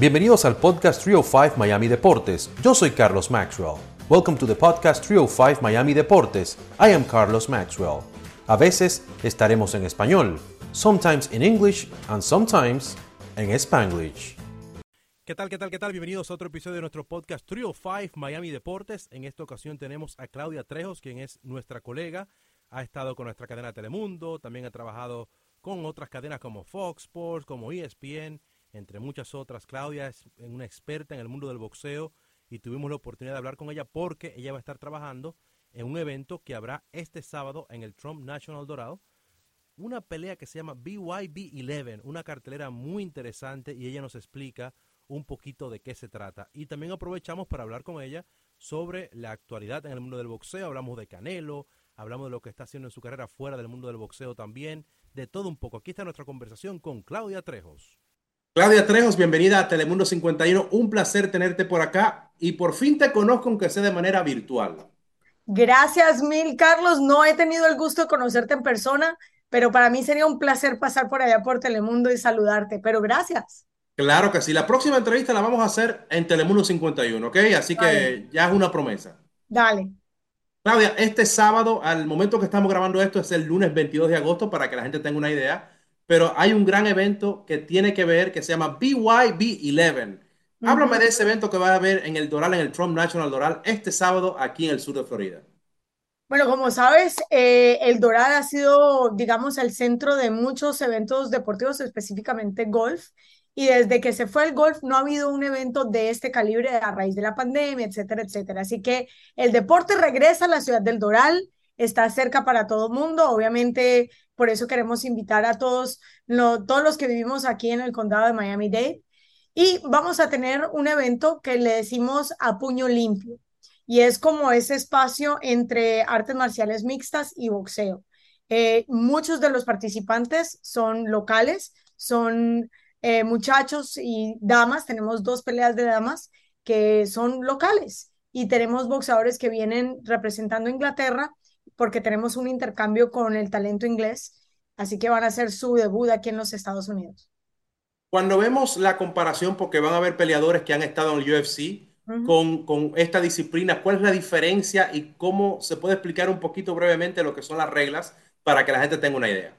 Bienvenidos al podcast 305 Miami Deportes. Yo soy Carlos Maxwell. Welcome to the podcast 305 Miami Deportes. I am Carlos Maxwell. A veces estaremos en español, sometimes in English and sometimes en Spanglish. ¿Qué tal, qué tal, qué tal? Bienvenidos a otro episodio de nuestro podcast 305 Miami Deportes. En esta ocasión tenemos a Claudia Trejos, quien es nuestra colega. Ha estado con nuestra cadena Telemundo, también ha trabajado con otras cadenas como Fox Sports, como ESPN entre muchas otras. Claudia es una experta en el mundo del boxeo y tuvimos la oportunidad de hablar con ella porque ella va a estar trabajando en un evento que habrá este sábado en el Trump National Dorado. Una pelea que se llama BYB 11, una cartelera muy interesante y ella nos explica un poquito de qué se trata. Y también aprovechamos para hablar con ella sobre la actualidad en el mundo del boxeo. Hablamos de Canelo, hablamos de lo que está haciendo en su carrera fuera del mundo del boxeo también, de todo un poco. Aquí está nuestra conversación con Claudia Trejos. Claudia Trejos, bienvenida a Telemundo 51. Un placer tenerte por acá y por fin te conozco, aunque sea de manera virtual. Gracias mil, Carlos. No he tenido el gusto de conocerte en persona, pero para mí sería un placer pasar por allá por Telemundo y saludarte. Pero gracias. Claro que sí. La próxima entrevista la vamos a hacer en Telemundo 51, ¿ok? Así que ya es una promesa. Dale. Claudia, este sábado, al momento que estamos grabando esto, es el lunes 22 de agosto, para que la gente tenga una idea pero hay un gran evento que tiene que ver, que se llama BYB11. Háblame de ese evento que va a haber en el Doral, en el Trump National Doral, este sábado aquí en el sur de Florida. Bueno, como sabes, eh, el Doral ha sido, digamos, el centro de muchos eventos deportivos, específicamente golf. Y desde que se fue el golf, no ha habido un evento de este calibre a raíz de la pandemia, etcétera, etcétera. Así que el deporte regresa a la ciudad del Doral está cerca para todo el mundo. Obviamente, por eso queremos invitar a todos, todos los que vivimos aquí en el condado de Miami-Dade. Y vamos a tener un evento que le decimos a puño limpio. Y es como ese espacio entre artes marciales mixtas y boxeo. Eh, muchos de los participantes son locales, son eh, muchachos y damas. Tenemos dos peleas de damas que son locales y tenemos boxeadores que vienen representando Inglaterra porque tenemos un intercambio con el talento inglés, así que van a hacer su debut aquí en los Estados Unidos. Cuando vemos la comparación, porque van a haber peleadores que han estado en el UFC con, con esta disciplina, ¿cuál es la diferencia y cómo se puede explicar un poquito brevemente lo que son las reglas para que la gente tenga una idea?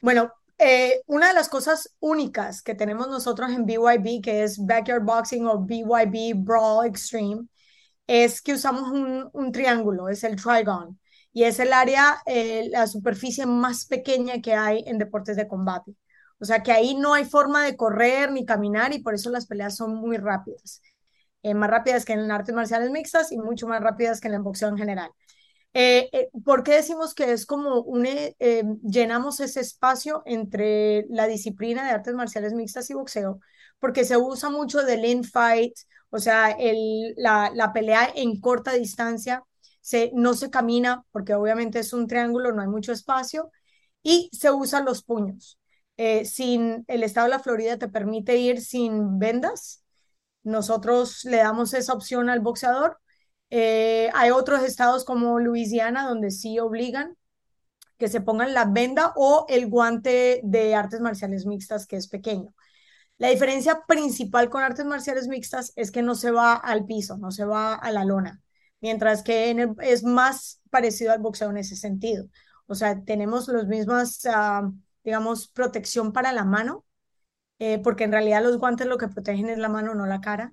Bueno, eh, una de las cosas únicas que tenemos nosotros en BYB, que es Backyard Boxing o BYB Brawl Extreme, es que usamos un, un triángulo, es el Trigon y es el área, eh, la superficie más pequeña que hay en deportes de combate. O sea que ahí no hay forma de correr ni caminar y por eso las peleas son muy rápidas. Eh, más rápidas que en artes marciales mixtas y mucho más rápidas que en el boxeo en general. Eh, ¿Por qué decimos que es como un, llenamos ese espacio entre la disciplina de artes marciales mixtas y boxeo? Porque se usa mucho del in-fight, o sea, el, la pelea en corta distancia no se camina porque obviamente es un triángulo, no hay mucho espacio, y se usan los puños. Eh, sin el estado de la Florida te permite ir sin vendas. Nosotros le damos esa opción al boxeador. Eh, hay otros estados como Luisiana donde sí obligan que se pongan la venda o el guante de artes marciales mixtas que es pequeño. La diferencia principal con artes marciales mixtas es que no se va al piso, no se va a la lona mientras que es más parecido al boxeo en ese sentido. O sea, tenemos los mismos, ah, digamos, protección para la mano, eh, porque en realidad los guantes lo que protegen es la mano, no la cara.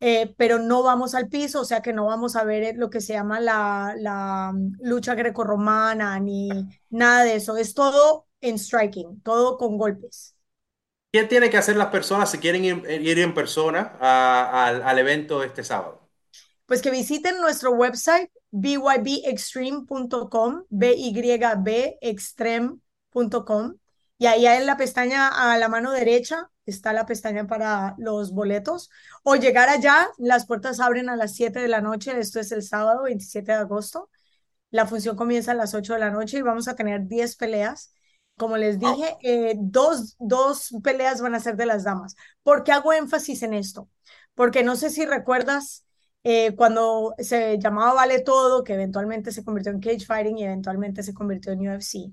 Eh, pero no vamos al piso, o sea que no vamos a ver lo que se llama la, la mm, lucha grecorromana ni nada de eso. Es todo en striking, todo con golpes. ¿Qué tienen que hacer las personas si quieren ir, en persona al evento este sábado? Pues que visiten nuestro website bybextreme.com, B-Y-B extreme.com, y ahí en la pestaña a la mano derecha está la pestaña para los boletos, o llegar allá, las puertas abren a las 7 de la noche, esto es el sábado 27 de agosto, la función comienza a las 8 de la noche y vamos a tener 10 peleas. Como les dije, eh, dos, dos peleas van a ser de las damas. ¿Por qué hago énfasis en esto? Porque no sé si recuerdas eh, cuando se llamaba Vale Todo, que eventualmente se convirtió en Cage Fighting y eventualmente se convirtió en UFC.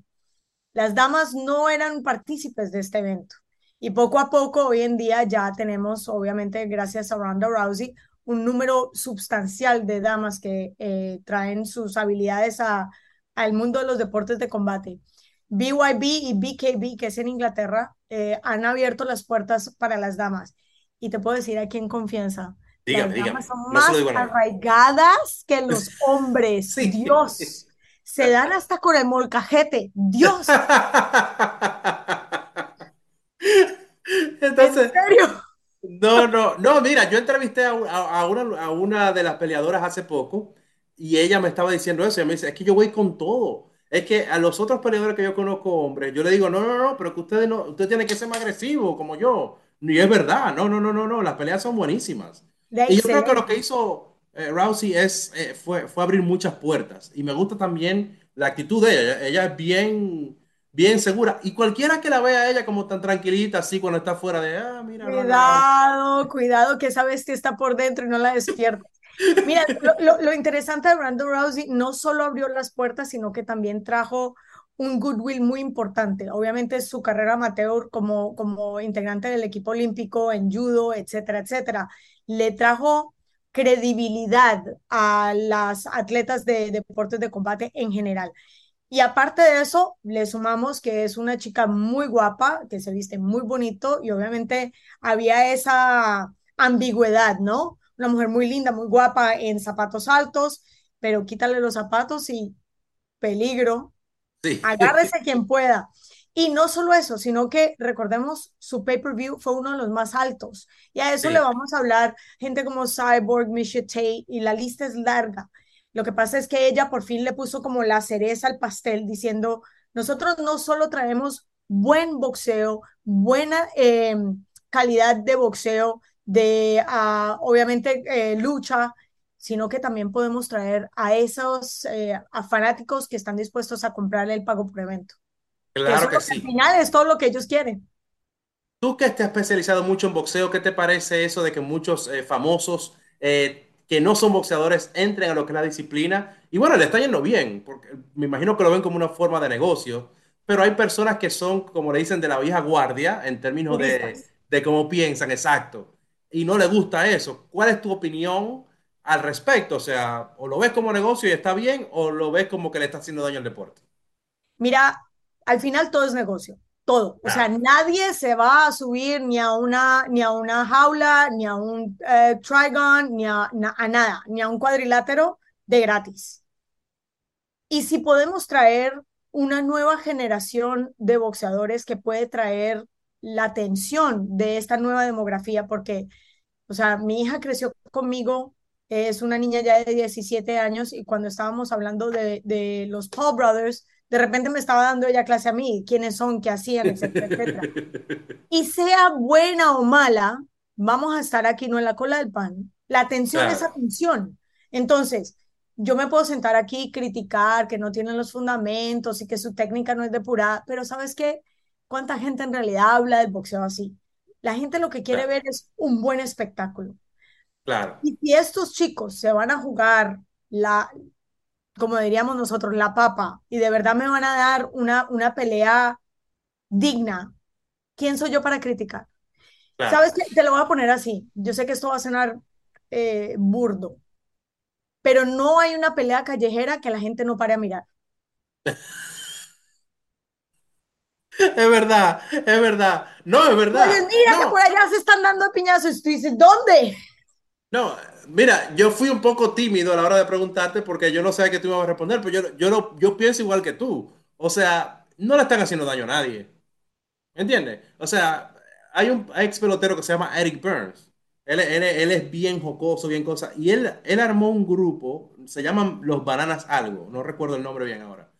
Las damas no eran partícipes de este evento. Y poco a poco, hoy en día ya tenemos, obviamente, gracias a Ronda Rousey, un número sustancial de damas que eh, traen sus habilidades a, al mundo de los deportes de combate. BYB y BKB, que es en Inglaterra, eh, han abierto las puertas para las damas. Y te puedo decir aquí en confianza, Dígame, las dígame. son más arraigadas que los hombres. Sí. Dios, se dan hasta con el molcajete. Dios, ¿en Entonces, serio? no, no, no, mira, yo entrevisté a, a- a una, a una de las peleadoras hace poco y ella me estaba diciendo eso. Ella me dice, es que yo voy con todo. Es que a los otros peleadores que yo conozco, hombres, yo le digo, no, no, no, pero que ustedes no, ustedes tienen que ser más agresivos como yo. Y es verdad, no, no, no, no, no, las peleas son buenísimas. De Y yo creo que lo que hizo eh, Rousey es, eh, fue, fue abrir muchas puertas. Y me gusta también la actitud de ella. Ella es bien, bien segura. Y cualquiera que la vea a ella como tan tranquilita, así cuando está fuera de, ah, mira. Cuidado, cuidado, que esa bestia está por dentro y no la despiertes. Mira, lo, lo- lo interesante de Ronda Rousey no solo abrió las puertas, sino que también trajo un goodwill muy importante. Obviamente su carrera amateur como, como integrante del equipo olímpico en judo, etcétera, etcétera, le trajo credibilidad a las atletas de deportes de combate en general. Y aparte de eso, le sumamos que es una chica muy guapa, que se viste muy bonito y obviamente había esa ambigüedad, ¿no? Una mujer muy linda, muy guapa en zapatos altos, pero quítale los zapatos y peligro, Sí. agárrese quien pueda. Y no solo eso, sino que recordemos, su pay-per-view fue uno de los más altos. Y a eso le vamos a hablar gente como Cyborg, Misha Tate, y la lista es larga. Lo que pasa es que ella por fin le puso como la cereza al pastel, diciendo, nosotros no solo traemos buen boxeo, buena eh, calidad de boxeo, de uh, obviamente eh, lucha, sino que también podemos traer a esos eh, a fanáticos que están dispuestos a comprarle el pago por evento. Claro que que al sí. final es todo lo que ellos quieren. Tú que te has especializado mucho en boxeo, ¿qué te parece eso de que muchos eh, famosos eh, que no son boxeadores entren a lo que es la disciplina? Y bueno, le está yendo bien, porque me imagino que lo ven como una forma de negocio, pero hay personas que son, como le dicen, de la vieja guardia en términos de, de cómo piensan, exacto, y no le gusta eso. ¿Cuál es tu opinión al respecto? O sea, o lo ves como negocio y está bien, o lo ves como que le está haciendo daño al deporte. Mira, al final todo es negocio, todo. O sea, nadie se va a subir ni a una, ni a una jaula, ni a un eh, trigon, ni a, na- a nada, ni a un cuadrilátero de gratis. Y si podemos traer una nueva generación de boxeadores que puede traer la atención de esta nueva demografía, porque, o sea, mi hija creció conmigo, es una niña ya de 17 años y cuando estábamos hablando de, de los Paul Brothers, de repente me estaba dando ella clase a mí, quiénes son, qué hacían, etcétera, etcétera. Y sea buena o mala, vamos a estar aquí, no en la cola del pan. La atención es Claro. atención. Entonces, yo me puedo sentar aquí y criticar que no tienen los fundamentos y que su técnica no es depurada, pero ¿sabes qué? ¿Cuánta gente en realidad habla del boxeo así? La gente lo que quiere Claro. ver es un buen espectáculo. Claro. Y si estos chicos se van a jugar la, como diríamos nosotros, la papa, y de verdad me van a dar una, una pelea digna, ¿quién soy yo para criticar? Claro. ¿Sabes qué? Te lo voy a poner así. Yo sé que esto va a sonar eh, burdo, pero no hay una pelea callejera que la gente no pare a mirar. Es verdad, es verdad. No, es verdad. Oye, mira que por allá se están dando piñazos. Y tú dices, ¿dónde? No, mira, yo fui un poco tímido a la hora de preguntarte porque yo no sabía que tú ibas a responder, pero yo, yo, lo- yo pienso igual que tú. O sea, no le están haciendo daño a nadie. ¿Entiendes? O sea, hay un ex pelotero que se llama Eric Burns. Él, él- él es bien jocoso, bien cosa. Y él, él armó un grupo, se llaman los Bananas Algo, no recuerdo el nombre bien ahora.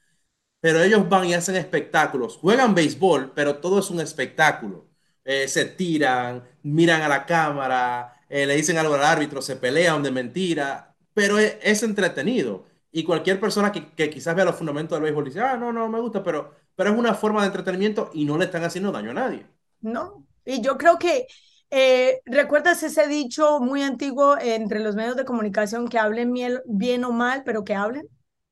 Pero ellos van y hacen espectáculos. Juegan béisbol, pero todo es un espectáculo. Eh, se tiran, miran a la cámara, eh, le dicen algo al árbitro, se pelean de mentira, pero es, es entretenido. Y cualquier persona que, que quizás vea los fundamentos del béisbol dice, ah, no, no me gusta, pero, pero es una forma de entretenimiento y no le están haciendo daño a nadie. No. Y yo creo que, eh, ¿recuerdas ese dicho muy antiguo entre los medios de comunicación que hablen bien o mal, pero que hablen?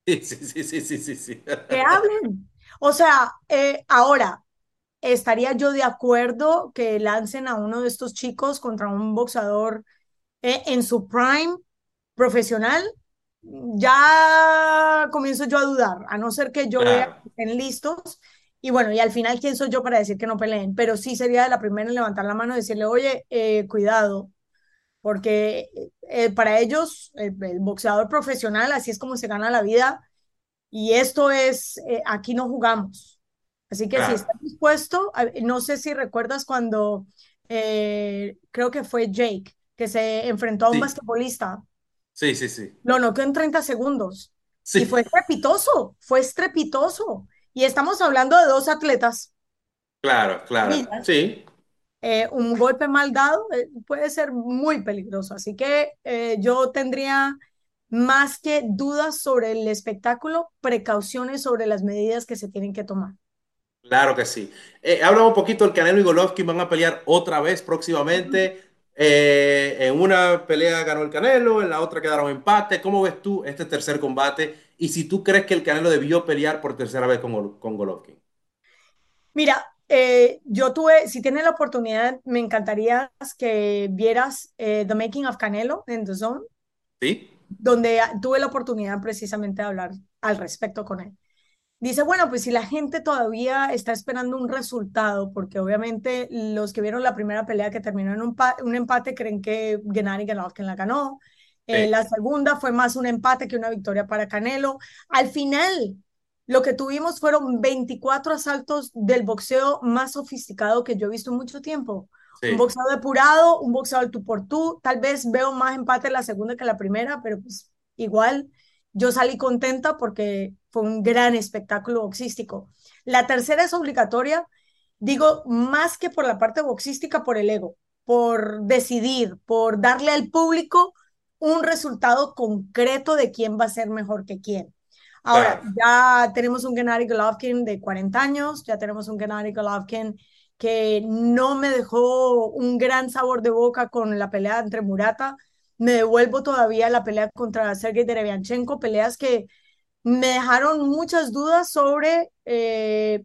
Sí, sí, sí, sí, sí, sí, sí. Que hablen. O sea, eh, ahora, estaría yo de acuerdo que lancen a uno de estos chicos contra un boxeador eh, en su prime profesional. Ya comienzo yo a dudar, a no ser que yo vea Claro, que estén listos. Y bueno, y al final, ¿quién soy yo para decir que no peleen? Pero sí sería la primera en levantar la mano y decirle, oye, eh, cuidado, porque eh, para ellos, el, el boxeador profesional, así es como se gana la vida y esto es, aquí no jugamos. Así que si estás dispuesto, no sé si recuerdas cuando eh, creo que fue Jake, que se enfrentó a un Sí, basquetbolista, sí, sí, sí. lo noqueó en 30 segundos y Sí, fue estrepitoso, fue estrepitoso. Y estamos hablando de dos atletas, claro, claro. Sí. eh, un golpe mal dado eh, puede ser muy peligroso. Así que yo tendría más que dudas sobre el espectáculo, precauciones sobre las medidas que se tienen que tomar. Claro que sí. Eh, habla un poquito del Canelo y Golovkin van a pelear otra vez próximamente. Eh, en una pelea ganó el Canelo, en la otra quedaron empate. ¿Cómo ves tú este tercer combate? Y si tú crees que el Canelo debió pelear por tercera vez con, Gol- con Golovkin. Mira, eh, yo tuve, si tienes la oportunidad, me encantaría que vieras eh, The Making of Canelo en The Zone, ¿Sí? donde tuve la oportunidad precisamente de hablar al respecto con él. Dice, bueno, pues si la gente todavía está esperando un resultado, porque obviamente los que vieron la primera pelea que terminó en un, un empate creen que Gennady Golovkin la ganó. Eh, Sí. la segunda fue más un empate que una victoria para Canelo. Al final, lo que tuvimos fueron 24 asaltos del boxeo más sofisticado que yo he visto en mucho tiempo. Un Sí. boxeo depurado, un boxeo al tú por tú. Tal vez veo más empate en la segunda que la primera, pero pues igual yo salí contenta porque fue un gran espectáculo boxístico. La tercera es obligatoria, digo, más que por la parte boxística, por el ego, por decidir, por darle al público un resultado concreto de quién va a ser mejor que quién. Ahora, ya tenemos un Gennady Golovkin de 40 años, ya tenemos un Gennady Golovkin que no me dejó un gran sabor de boca con la pelea entre Murata. Me devuelvo todavía a la pelea contra Sergey Derevianchenko, peleas que me dejaron muchas dudas sobre eh,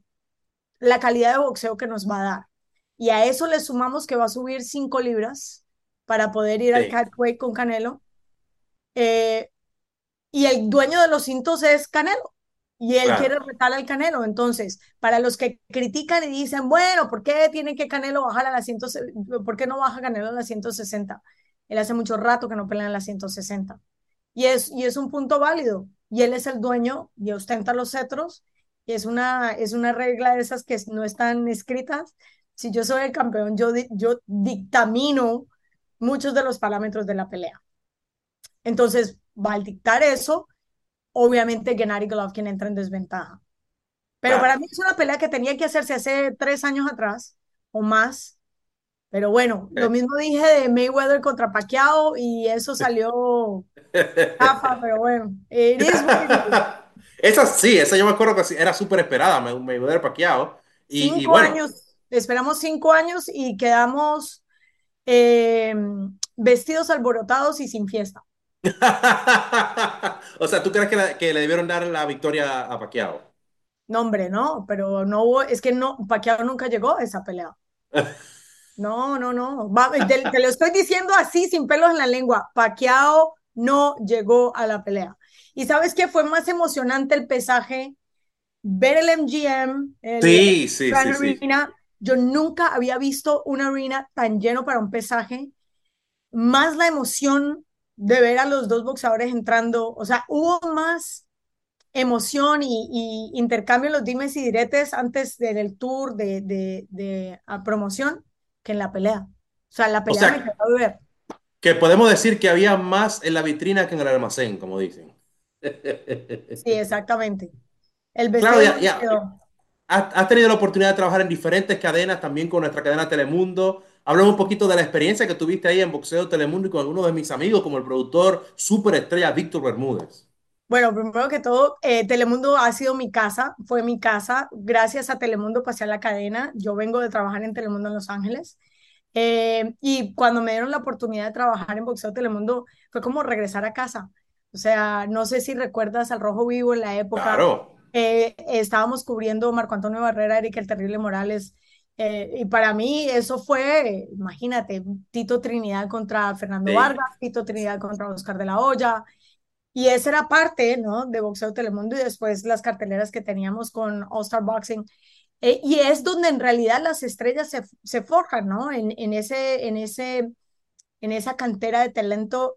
la calidad de boxeo que nos va a dar. Y a eso le sumamos que va a subir 5 libras para poder ir al catweight con Canelo. Eh, y el dueño de los cintos es Canelo. Y él quiere retar al Canelo. Entonces, para los que critican y dicen, bueno, ¿por qué tiene que Canelo bajar a las 100, ¿por qué no baja Canelo a las 160? Él hace mucho rato que no pelea en las 160. Y es, y es un punto válido. Y él es el dueño y ostenta los cetros. Y es una, es una regla de esas que no están escritas. Si yo soy el campeón, yo, yo dictamino muchos de los parámetros de la pelea. Entonces, va al dictar eso, obviamente Gennady Golovkin entra en desventaja. Pero para mí es una pelea que tenía que hacerse hace tres años atrás o más. Pero bueno, lo Ok. mismo dije de Mayweather contra Pacquiao y eso salió chafa, pero bueno, it is. Esa sí, esa yo me acuerdo que era súper esperada, Mayweather Pacquiao. Y, y Cinco bueno, años, esperamos cinco años y quedamos eh, vestidos alborotados y sin fiesta. o sea, ¿tú crees que, la- que le debieron dar la victoria a Pacquiao? No, hombre, no, pero no hubo, es que no, Pacquiao nunca llegó a esa pelea. No, no, no. Va- te, te lo estoy diciendo así, sin pelos en la lengua. Pacquiao no llegó a la pelea. ¿Y sabes qué? Fue más emocionante el pesaje, ver el MGM, el Sí, sí, Grand sí. Arena. Yo nunca había visto una arena tan lleno para un pesaje. Más la emoción de ver a los dos boxeadores entrando. O sea, hubo más emoción y, y intercambio en los dimes y diretes antes del tour de, de, de a promoción que en la pelea. O sea, la O pelea me sea, quedó de ver. que podemos decir que había más en la vitrina que en el almacén, como dicen. Sí, exactamente. El Claro, ya, quedó. Has, tenido la oportunidad de trabajar en diferentes cadenas, también con nuestra cadena Telemundo. Háblame un poquito de la experiencia que tuviste ahí en Boxeo Telemundo y con algunos de mis amigos, como el productor superestrella Víctor Bermúdez. Bueno, primero que todo, eh, Telemundo ha sido mi casa, fue mi casa. Gracias a Telemundo pasé a la cadena. Yo vengo de trabajar en Telemundo en Los Ángeles. Eh, y cuando me dieron la oportunidad de trabajar en Boxeo Telemundo, fue como regresar a casa. O sea, no sé si recuerdas al Rojo Vivo en la época. Claro. Eh, estábamos cubriendo Marco Antonio Barrera, Erika el Terrible Morales, Eh, y para mí eso fue, imagínate, Tito Trinidad contra Fernando Sí. Vargas, Tito Trinidad contra Oscar de la Hoya. Y esa era parte, ¿no? De Boxeo Telemundo y después las carteleras que teníamos con All Star Boxing. Eh, y es donde en realidad las estrellas se, se forjan, ¿no? En, en, ese, en, ese, en esa cantera de talento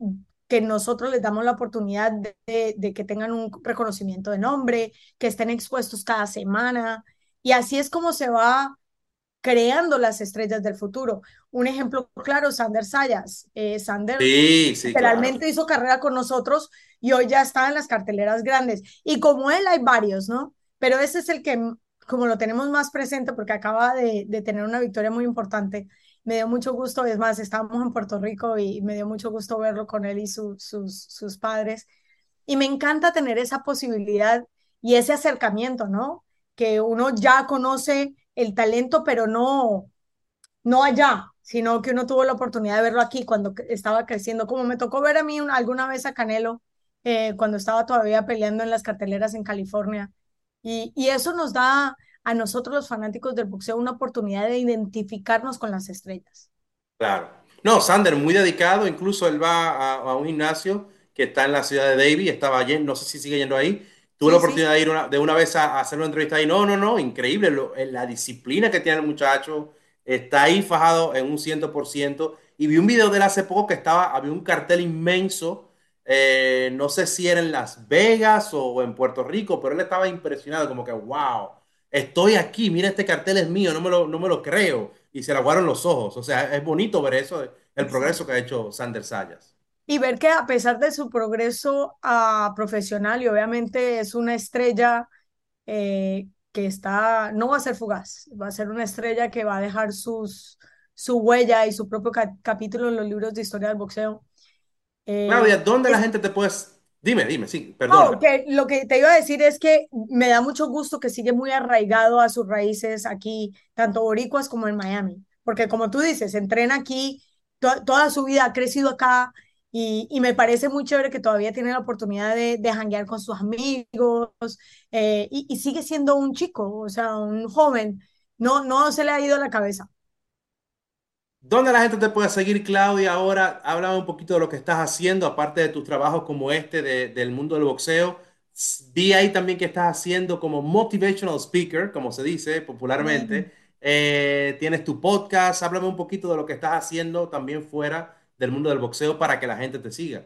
que nosotros les damos la oportunidad de, de que tengan un reconocimiento de nombre, que estén expuestos cada semana. Y así es como se va creando las estrellas del futuro. Un ejemplo claro, Sander Sayas. Eh, Sander Sí, sí, literalmente claro. hizo carrera con nosotros y hoy ya está en las carteleras grandes. Y como él hay varios, ¿no? Pero ese es el que, como lo tenemos más presente porque acaba de, tener una victoria muy importante, me dio mucho gusto, es más, estábamos en Puerto Rico y me dio mucho gusto verlo con él y su, sus, sus padres. Y me encanta tener esa posibilidad y ese acercamiento, ¿no? Que uno ya conoce el talento, pero no, no allá, sino que uno tuvo la oportunidad de verlo aquí cuando estaba creciendo, como me tocó ver a mí una, alguna vez a Canelo eh, cuando estaba todavía peleando en las carteleras en California. Y, y eso nos da a nosotros los fanáticos del boxeo una oportunidad de identificarnos con las estrellas. Claro. No, Sander, muy dedicado, incluso él va a, a un gimnasio que está en la ciudad de Davie, estaba yendo, no sé si sigue yendo ahí. Tuve Sí, la sí. oportunidad de ir una- de una vez a, a hacer una entrevista ahí. No, no, no, increíble. lo- eh, la disciplina que tiene el muchacho. Está ahí fajado en un 100%. Y vi un video de él hace poco que estaba, había un cartel inmenso. Eh, no sé si era en Las Vegas o en Puerto Rico, pero él estaba impresionado, como que, wow, estoy aquí, mira este cartel es mío, no me lo, no me lo creo. Y se le aguaron los ojos. O sea, es bonito ver eso, el progreso que ha hecho Sander Sayas. Y ver que a pesar de su progreso a profesional y obviamente es una estrella eh, que está, no va a ser fugaz, va a ser una estrella que va a dejar sus, su huella y su propio ca- capítulo en los libros de historia del boxeo. Eh, Claudia, ¿dónde la gente te puedes... Dime, dime, sí, no, perdona. que lo que te iba a decir es que me da mucho gusto que sigue muy arraigado a sus raíces aquí, tanto boricuas como en Miami, porque como tú dices, entrena aquí, to- toda su vida ha crecido acá y, y me parece muy chévere que todavía tiene la oportunidad de, de janguear con sus amigos eh, y, y sigue siendo un chico, o sea, un joven, no, no se le ha ido la cabeza. ¿Dónde la gente te puede seguir, Claudia? Ahora, háblame un poquito de lo que estás haciendo, aparte de tus trabajos como este de- del mundo del boxeo. Vi ahí también que estás haciendo como motivational speaker, como se dice popularmente. Eh, tienes tu podcast. Háblame un poquito de lo que estás haciendo también fuera del mundo del boxeo para que la gente te siga.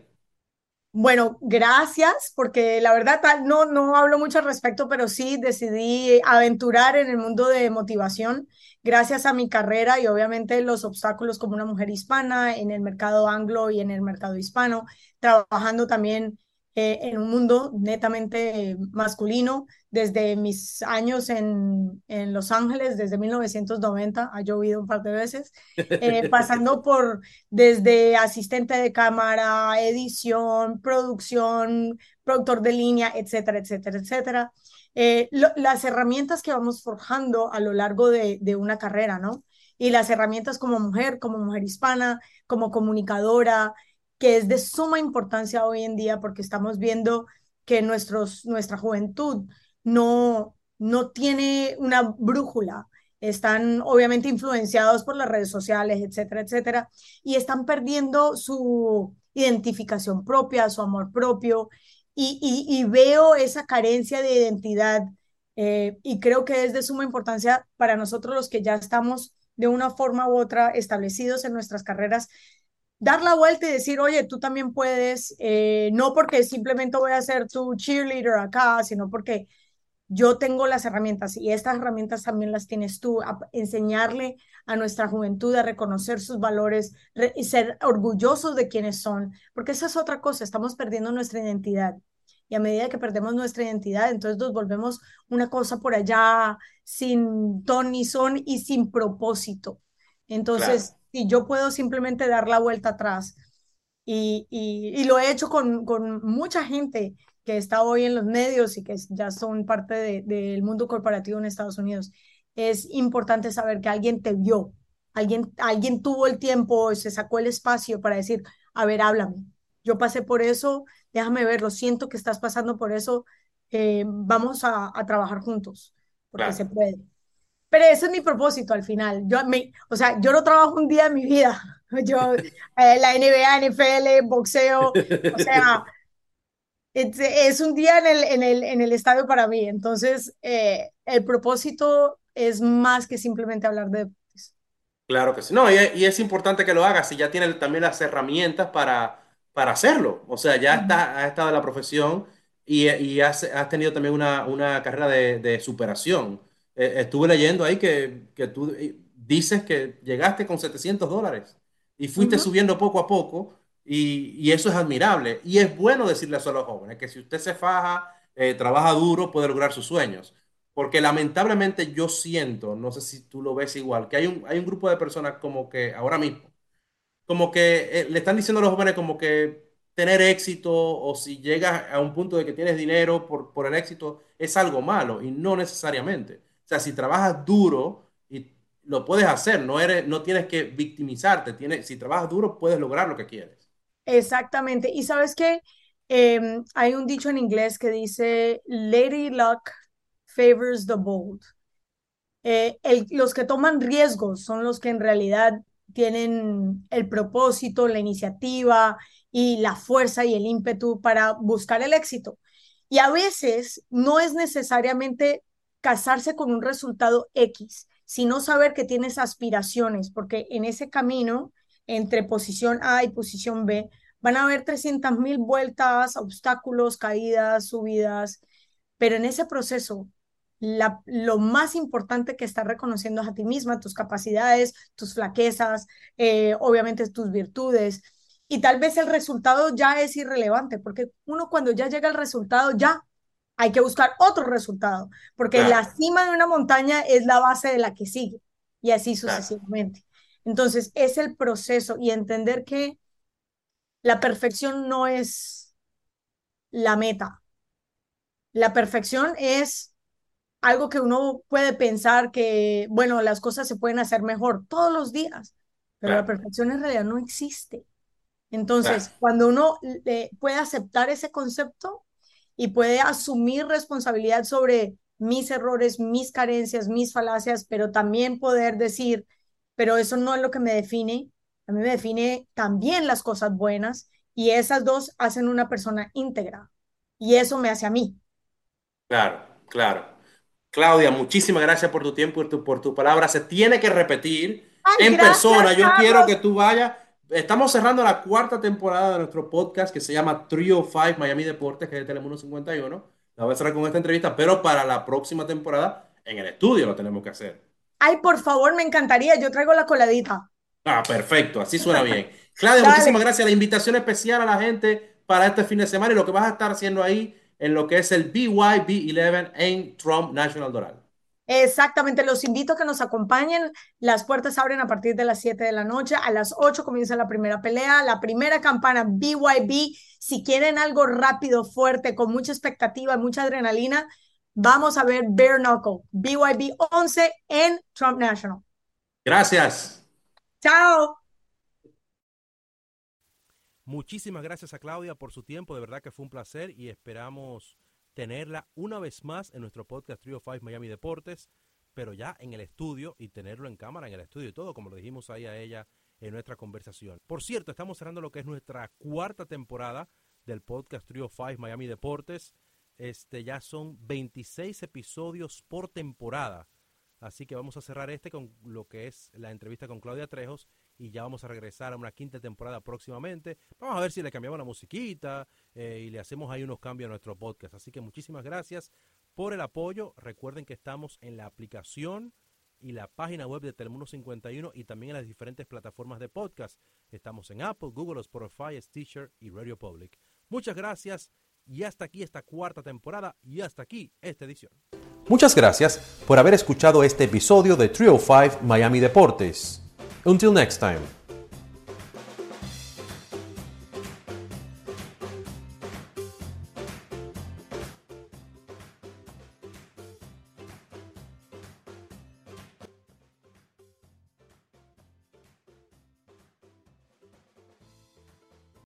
Bueno, gracias, porque la verdad no, no hablo mucho al respecto, pero sí decidí aventurar en el mundo de motivación gracias a mi carrera y obviamente los obstáculos como una mujer hispana en el mercado anglo y en el mercado hispano, trabajando también eh, en un mundo netamente eh, masculino desde mis años en, en Los Ángeles, desde 1990, ha llovido un par de veces, eh, pasando por desde asistente de cámara, edición, producción, productor de línea, etcétera, etcétera, etcétera. Eh, lo, las herramientas que vamos forjando a lo largo de, de, una carrera, ¿no? Y las herramientas como mujer, como mujer hispana, como comunicadora, que es de suma importancia hoy en día porque estamos viendo que nuestros, nuestra juventud no, no tiene una brújula, están obviamente influenciados por las redes sociales, etcétera, etcétera, y están perdiendo su identificación propia, su amor propio, y, y, veo esa carencia de identidad, eh, y creo que es de suma importancia para nosotros los que ya estamos de una forma u otra establecidos en nuestras carreras, dar la vuelta y decir, oye, tú también puedes, eh, no porque simplemente voy a ser tu cheerleader acá, sino porque yo tengo las herramientas y estas herramientas también las tienes tú, a enseñarle a nuestra juventud a reconocer sus valores y ser orgullosos de quienes son, porque esa es otra cosa, estamos perdiendo nuestra identidad. Y a medida que perdemos nuestra identidad, entonces nos volvemos una cosa por allá sin ton ni son y sin propósito. Entonces. Si yo puedo simplemente dar la vuelta atrás, y, y, y lo he hecho con, con mucha gente que está hoy en los medios y que ya son parte del de, mundo corporativo en Estados Unidos, es importante saber que alguien te vio, alguien, alguien tuvo el tiempo, se sacó el espacio para decir, a ver, háblame, yo pasé por eso, déjame ver, lo siento que estás pasando por eso, eh, vamos a, a, trabajar juntos, porque claro. se puede. Pero ese es mi propósito al final. Yo, me, o sea, yo no trabajo un día en mi vida. Yo, eh, la NBA, NFL, boxeo, o sea, es, es, un día en el, en, el, en el estadio para mí. Entonces, eh, el propósito es más que simplemente hablar de deportes. Claro que sí. No, y, y es importante que lo hagas y ya tienes también las herramientas para, para hacerlo. O sea, ya está, has estado en la profesión y, y has, has, tenido también una, una carrera de, de superación. Eh, estuve leyendo ahí que, que, tú eh, dices que llegaste con 700 dólares y fuiste uh -huh. subiendo poco a poco y, y, eso es admirable. Y es bueno decirle eso a los jóvenes, que si usted se faja, eh, trabaja duro, puede lograr sus sueños. Porque lamentablemente yo siento, no sé si tú lo ves igual, que hay un, hay un grupo de personas como que ahora mismo, como que eh, le están diciendo a los jóvenes como que tener éxito o si llegas a un punto de que tienes dinero por, por el éxito es algo malo y no necesariamente. O sea, si trabajas duro y lo puedes hacer, no, eres, no tienes que victimizarte, tienes, si trabajas duro puedes lograr lo que quieres. Exactamente. Y sabes que eh, hay un dicho en inglés que dice, Lady Luck favors the bold. Eh, los que toman riesgos son los que en realidad tienen el propósito, la iniciativa y la fuerza y el ímpetu para buscar el éxito. Y a veces no es necesariamente casarse con un resultado X, sino saber que tienes aspiraciones, porque en ese camino entre posición A y posición B van a haber 300 mil vueltas, obstáculos, caídas, subidas, pero en ese proceso lo más importante que estás reconociendo es a ti misma, tus capacidades, tus flaquezas, eh, obviamente tus virtudes. Y tal vez el resultado ya es irrelevante, porque uno cuando ya llega al resultado, ya hay que buscar otro resultado, porque claro. la cima de una montaña es la base de la que sigue, y así sucesivamente. Claro. Entonces, es el proceso y entender que la perfección no es la meta. La perfección es algo que uno puede pensar que, bueno, las cosas se pueden hacer mejor todos los días, pero claro. la perfección en realidad no existe. Entonces, cuando uno eh, puede aceptar ese concepto y puede asumir responsabilidad sobre mis errores, mis carencias, mis falacias, pero también poder decir, pero eso no es lo que me define, a mí me define también las cosas buenas y esas dos hacen una persona íntegra y eso me hace a mí. Claro, claro. Claudia, muchísimas gracias por tu tiempo y por tu palabra. Se tiene que repetir Ay, en gracias, persona. Yo Carlos. quiero que tú vayas. Estamos cerrando la cuarta temporada de nuestro podcast que se llama Trio 5 Miami Deportes, que es de Telemundo 51. La voy a cerrar con esta entrevista, pero para la próxima temporada en el estudio lo tenemos que hacer. Ay, por favor, me encantaría. Yo traigo la coladita. Ah, perfecto. Así suena bien. Claudia, muchísimas gracias. La invitación especial a la gente para este fin de semana y lo que vas a estar haciendo ahí en lo que es el BYB11 en Trump National Doral. Exactamente, los invito a que nos acompañen. Las puertas abren a partir de las 7 de la noche. A las 8 comienza la primera pelea, la primera campana BYB. Si quieren algo rápido, fuerte, con mucha expectativa, mucha adrenalina, vamos a ver Bare Knuckle, BYB 11 en Trump National. Gracias. Chao. Muchísimas gracias a Claudia por su tiempo, de verdad que fue un placer y esperamos tenerla una vez más en nuestro podcast Trio 5 Miami Deportes, pero ya en el estudio y tenerlo en cámara en el estudio y todo, como lo dijimos ahí a ella en nuestra conversación. Por cierto, estamos cerrando lo que es nuestra cuarta temporada del podcast Trio 5 Miami Deportes. Este ya son 26 episodios por temporada. Así que vamos a cerrar este con lo que es la entrevista con Claudia Trejos y ya vamos a regresar a una quinta temporada próximamente. Vamos a ver si le cambiamos la musiquita eh, y le hacemos ahí unos cambios a nuestro podcast. Así que muchísimas gracias por el apoyo. Recuerden que estamos en la aplicación y la página web de Telemundo 51 y también en las diferentes plataformas de podcast. Estamos en Apple, Google, Spotify, Stitcher y Radio Public. Muchas gracias y hasta aquí esta cuarta temporada y hasta aquí esta edición. Muchas gracias por haber escuchado este episodio de Trio 5 Miami Deportes. Until next time.